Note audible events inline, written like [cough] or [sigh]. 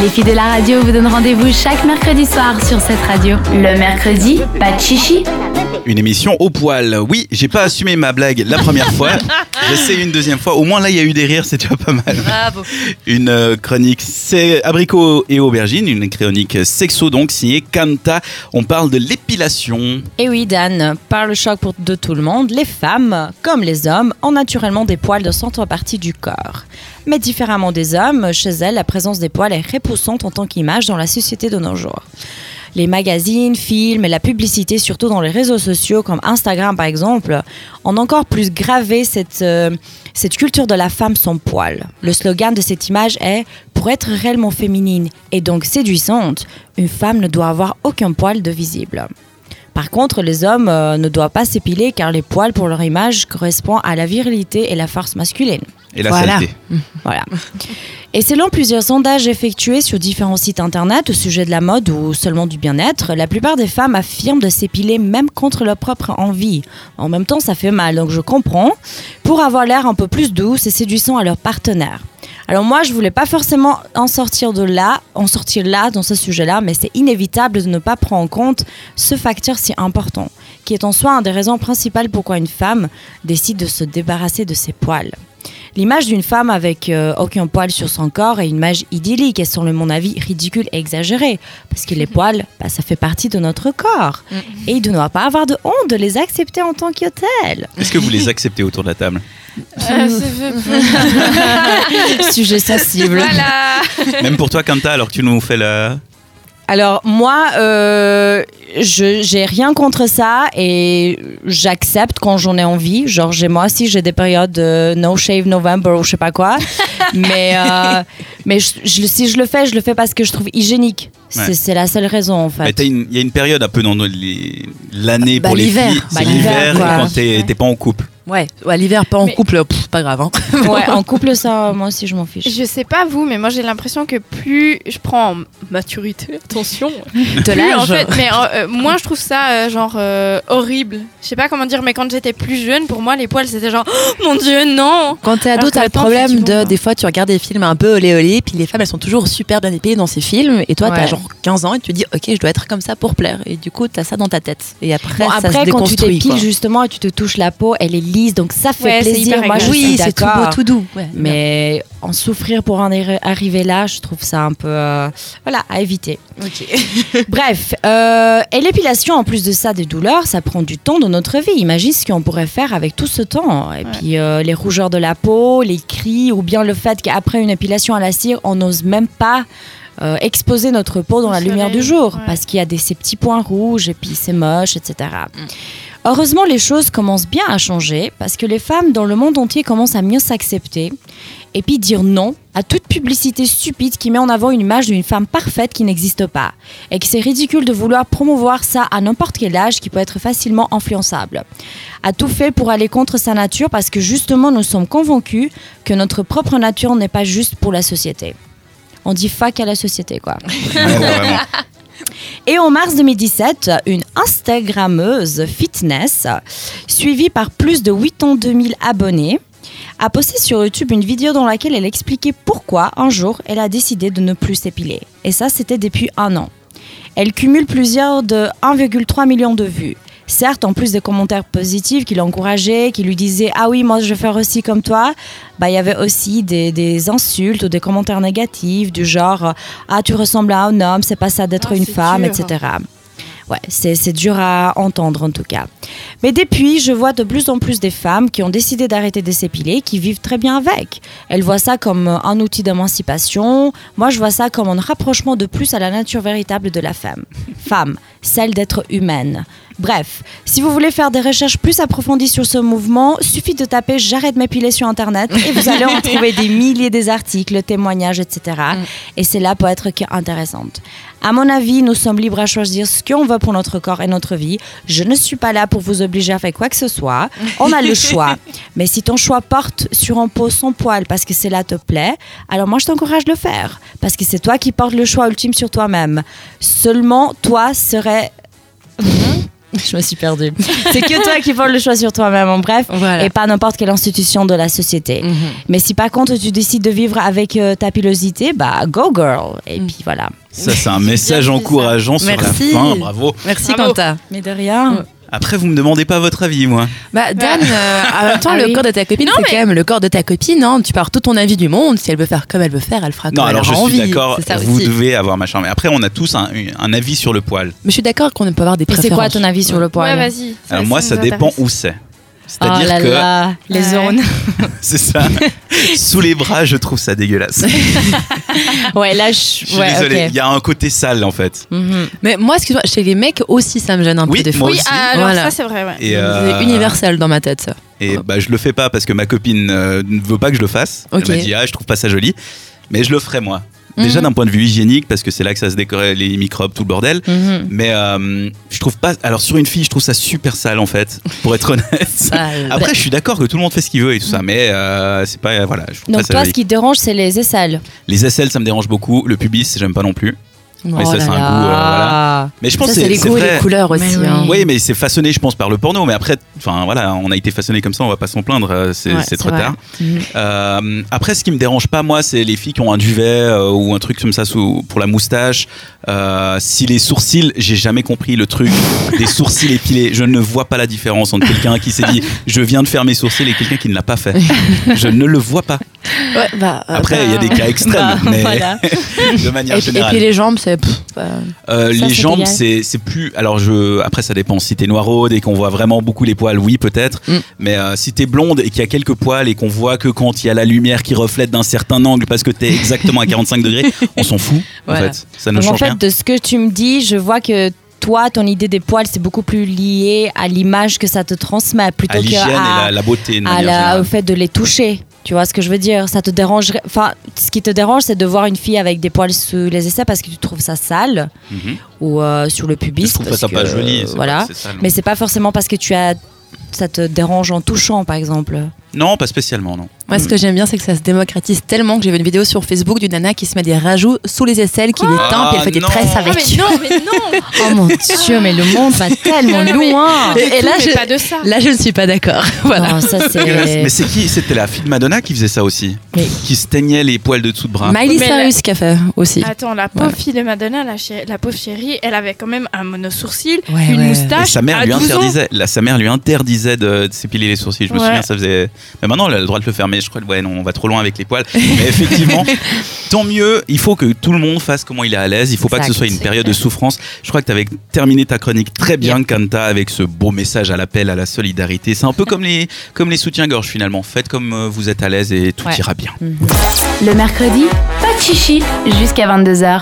Les filles de la radio vous donnent rendez-vous chaque mercredi soir sur cette radio. Le mercredi, pas de chichi. Une émission au poil. Oui, j'ai pas assumé ma blague la première fois. [laughs] J'essaie une deuxième fois. Au moins là, il y a eu des rires, c'est déjà pas mal. Bravo. Une euh, chronique c'est abricot et aubergine, une chronique sexo donc signée Kanta. On parle de l'épilation. Et oui, Dan, par le choc pour de tout le monde, les femmes, comme les hommes, ont naturellement des poils de centre partie du corps. Mais différemment des hommes, chez elles, la présence des poils est repoussante en tant qu'image dans la société de nos jours. Les magazines, films et la publicité, surtout dans les réseaux sociaux comme Instagram par exemple, ont encore plus gravé cette, euh, cette culture de la femme sans poils. Le slogan de cette image est Pour être réellement féminine et donc séduisante, une femme ne doit avoir aucun poil de visible. Par contre, les hommes euh, ne doivent pas s'épiler car les poils pour leur image correspondent à la virilité et la force masculine. Et la Voilà. saleté. Voilà. Et selon plusieurs sondages effectués sur différents sites internet au sujet de la mode ou seulement du bien-être, la plupart des femmes affirment de s'épiler même contre leur propre envie. En même temps, ça fait mal, donc je comprends, pour avoir l'air un peu plus douce et séduisant à leur partenaire. Alors moi, je voulais pas forcément en sortir de là, en sortir là dans ce sujet-là, mais c'est inévitable de ne pas prendre en compte ce facteur si important, qui est en soi une des raisons principales pourquoi une femme décide de se débarrasser de ses poils. L'image d'une femme avec euh, aucun poil sur son corps est une image idyllique et selon mon avis ridicule et exagérée. Parce que les poils, bah, ça fait partie de notre corps. Et il ne doit pas avoir de honte de les accepter en tant que tels. Est-ce que vous les acceptez autour de la table? Euh, c'est- [laughs] Sujet sensible. voilà. Même pour toi, Kanta, alors que tu nous fais la. Alors moi, euh, je j'ai rien contre ça et j'accepte quand j'en ai envie. Genre j'ai moi aussi j'ai des périodes de no shave November ou je sais pas quoi. mais euh, mais je- je- si je le fais, je le fais parce que je trouve hygiénique. C'est Ouais. c'est la seule raison en fait. Il y a une période un peu dans les- l'année Bah, pour les l'hiver. filles. Bah, C'est l'hiver, quand t'es t'es pas en couple. Ouais, à l'hiver, pas en Mais- couple, pff, pas grave. Hein. [laughs] Ouais, en couple ça, moi aussi je m'en fiche. Je sais pas vous, mais moi j'ai l'impression que plus je prends en maturité, [laughs] attention, De plus, en l'âge. fait, mais euh, euh, moins je trouve ça euh, genre euh, horrible. Je sais pas comment dire, mais quand j'étais plus jeune, pour moi les poils c'était genre oh, mon dieu non. Quand t'es ado, t'as le problème de. Des fois, tu regardes des films un peu olé olé, puis les femmes, elles sont toujours super bien épilées dans ces films, et toi, t'as Ouais. genre 15 ans, et tu te dis, ok, je dois être comme ça pour plaire. Et du coup, t'as ça dans ta tête. Et après, Bon, ça après, se quand tu t'épiles justement et tu te touches la peau, elle est lisse, donc ça fait Ouais, plaisir. Moi, je Oui, c'est tout beau, tout doux. Ouais, Mais en souffrir pour en arri- arriver là, je trouve ça un peu, euh, voilà, à éviter. [laughs] Bref, euh, et l'épilation, en plus de ça, des douleurs, ça prend du temps dans notre vie. Imagine ce qu'on pourrait faire avec tout ce temps. Et puis euh, les rougeurs de la peau, les cris, ou bien le fait qu'après une épilation à la cire, on n'ose même pas euh, exposer notre peau dans Au la lumière du jour ouais. parce qu'il y a des, ces petits points rouges et puis c'est moche, etc. Heureusement, les choses commencent bien à changer parce que les femmes dans le monde entier commencent à mieux s'accepter et puis dire non à toute publicité stupide qui met en avant une image d'une femme parfaite qui n'existe pas et que c'est ridicule de vouloir promouvoir ça à n'importe quel âge qui peut être facilement influençable. A tout fait pour aller contre sa nature parce que justement nous sommes convaincus que notre propre nature n'est pas juste pour la société. On dit fuck à la société quoi. Et en mars 2017, une Instagrammeuse fitness, suivie par plus de 82 000 abonnés, a posté sur YouTube une vidéo dans laquelle elle expliquait pourquoi un jour elle a décidé de ne plus s'épiler. Et ça, c'était depuis un an. Elle cumule plusieurs de 1,3 million de vues. Certes, en plus des commentaires positifs qui l'encourageaient, qui lui disaient Ah oui, moi je vais faire aussi comme toi, bah, il y avait aussi des, des insultes ou des commentaires négatifs du genre Ah, tu ressembles à un homme, c'est pas ça d'être Ah, une femme, dur. etc. Ouais, c'est c'est dur à entendre en tout cas. Mais depuis, je vois de plus en plus des femmes qui ont décidé d'arrêter de s'épiler, qui vivent très bien avec. Elles voient ça comme un outil d'émancipation. Moi, je vois ça comme un rapprochement de plus à la nature véritable de la femme. Femme, celle d'être humaine. Bref, si vous voulez faire des recherches plus approfondies sur ce mouvement, suffit de taper J'arrête m'épiler sur Internet et vous allez en trouver des milliers des articles, témoignages, etc. Et c'est là pour être qu'intéressante. À mon avis, nous sommes libres à choisir ce qu'on veut pour notre corps et notre vie. Je ne suis pas là pour vous obliger à faire quoi que ce soit. On a le choix. [laughs] Mais si ton choix porte sur un pot sans poil parce que cela te plaît, alors moi je t'encourage de le faire. Parce que c'est toi qui portes le choix ultime sur toi-même. Seulement toi serais [laughs] Je me suis perdue. [laughs] C'est que toi qui portes le choix sur toi-même, en bref, Voilà. et pas n'importe quelle institution de la société. Mhm. Mais si par contre tu décides de vivre avec euh, ta pilosité, bah go girl. Et Mm. puis voilà. Ça, c'est un message encourageant sur Merci. la fin. Bravo. Merci Bravo. Quentin. Mais de rien. Après, vous me demandez pas votre avis, moi. Bah Dan, euh, en même temps, Ah le oui. corps de ta copine, Non, c'est mais- quand même le corps de ta copine. Hein. Tu pars tout ton avis du monde. Si elle veut faire comme elle veut faire, elle fera comme Non, elle alors je aura suis envie. d'accord. Vous aussi. devez avoir machin. Mais après, on a tous un, un avis sur le poil. Mais je suis d'accord qu'on peut avoir des Et préférences. c'est quoi ton avis sur le poil Ouais, vas-y. Alors moi, ça dépend où c'est. Oh C'est-à-dire là que là, les zones. [laughs] c'est ça. [laughs] Sous les bras, je trouve ça dégueulasse. [laughs] ouais, là, Je je suis ouais, désolé. Il y a un côté sale en fait. Mhm. Mais moi, excuse-moi, chez les mecs aussi, ça me gêne un Oui, peu fois. Oui, ah, alors Voilà. ça, c'est vrai, ouais. Et, C'est euh, universel dans ma tête, ça. Et bah, je le fais pas parce que ma copine euh, ne veut pas que je le fasse. Ok. Elle m'a dit ah je trouve pas ça joli, mais je le ferai moi. Déjà Mhm. d'un point de vue hygiénique parce que c'est là que ça se décore les microbes tout le bordel. Mhm. Mais euh, trouve pas. Alors sur une fille je trouve ça super sale en fait pour être honnête. [laughs] Sale. Après je suis d'accord que tout le monde fait ce qu'il veut et tout ça, mais euh, c'est pas voilà. Je trouve Donc pas ça toi, joli. ce qui te dérange, c'est les aisselles. Les aisselles ça me dérange beaucoup. Le pubis j'aime pas non plus. Mais Oh ça, là c'est un là. goût, euh, voilà. Mais je pense Ça, c'est les goûts et les couleurs aussi. Mais oui. hein. Oui, mais c'est façonné, je pense, par le porno. Mais après, enfin voilà, on a été façonné comme ça, on va pas s'en plaindre. euh, C'est Ouais, c'est c'est trop vrai. tard. Mhm. Euh, après, ce qui me dérange pas, moi, c'est les filles qui ont un duvet euh, ou un truc comme ça sous, pour la moustache. Euh, si les sourcils, j'ai jamais compris le truc [laughs] des sourcils épilés. Je ne vois pas la différence entre quelqu'un qui s'est dit je viens de faire mes sourcils et quelqu'un qui ne l'a pas fait. Je ne le vois pas. Ouais, bah, euh, Après, il y a des cas extrêmes, Bah, [laughs] mais voilà. [laughs] de manière et, puis- et générale. puis les jambes, c'est. bah, Euh, les jambes, c'est c'est plus. Alors, je. Après, ça dépend. Si t'es noiraude et qu'on voit vraiment beaucoup les poils, oui, peut-être. Mm. Mais euh, si t'es blonde et qu'il y a quelques poils et qu'on voit que quand il y a la lumière qui reflète d'un certain angle parce que t'es exactement à 45 degrés, [laughs] on s'en fout. Voilà. En fait, ça ne Donc, en change fait, rien. de ce que tu me dis, je vois que toi, ton idée des poils, c'est beaucoup plus lié à l'image que ça te transmet plutôt À l'hygiène et qu'à la, la beauté. à la- générale. au fait de les toucher. Tu vois ce que je veux dire? Ça te dérangerait. Enfin, ce qui te dérange, c'est de voir une fille avec des poils sous les aisselles parce que tu trouves ça sale Mhm. ou euh, sur le pubis. Je trouve pas parce ça pas que, joli. c'est Voilà. pas sale. Mais c'est pas forcément parce que tu as. Ça te dérange en touchant, par exemple. Non, pas spécialement, non. Moi, ce que j'aime bien, c'est que ça se démocratise tellement que j'ai vu une vidéo sur Facebook d'une nana qui se met des rajouts sous les aisselles, qui les teint, puis elle fait des non. tresses Ah, avec. mais non, mais non [laughs] Oh mon dieu, mais le monde va tellement Non, non, mais- loin Et- et Tout, là, je- pas de ça. Là, je ne suis pas d'accord. [laughs] voilà. Non, ça c'est. Mais c'est qui? C'était la fille de Madonna qui faisait ça aussi. Mais- Qui se teignait les poils de dessous de bras. Miley Mais Cyrus qui a fait aussi. Attends, la pauvre Voilà. fille de Madonna, la, chérie- la pauvre chérie, elle avait quand même un monosourcil, Ouais, une ouais. Et moustache. sa mère à lui 12 ans. interdisait, la, sa mère lui interdisait de, de s'épiler les sourcils. Je me Ouais. souviens, ça faisait. Mais maintenant, elle a le droit de le faire. Mais je crois que ouais, non, on va trop loin avec les poils. Mais effectivement, [laughs] tant mieux. Il faut que tout le monde fasse comment il est à l'aise. Il faut pas que ce soit une période de souffrance. Je crois que tu avais terminé ta chronique très bien, Kanta, avec ce beau message à l'appel à la solidarité. C'est un peu comme les, comme les soutiens-gorge finalement. Faites comme euh, vous êtes à l'aise et tout Ouais. ira bien. Le mercredi, pas de chichi jusqu'à 22h.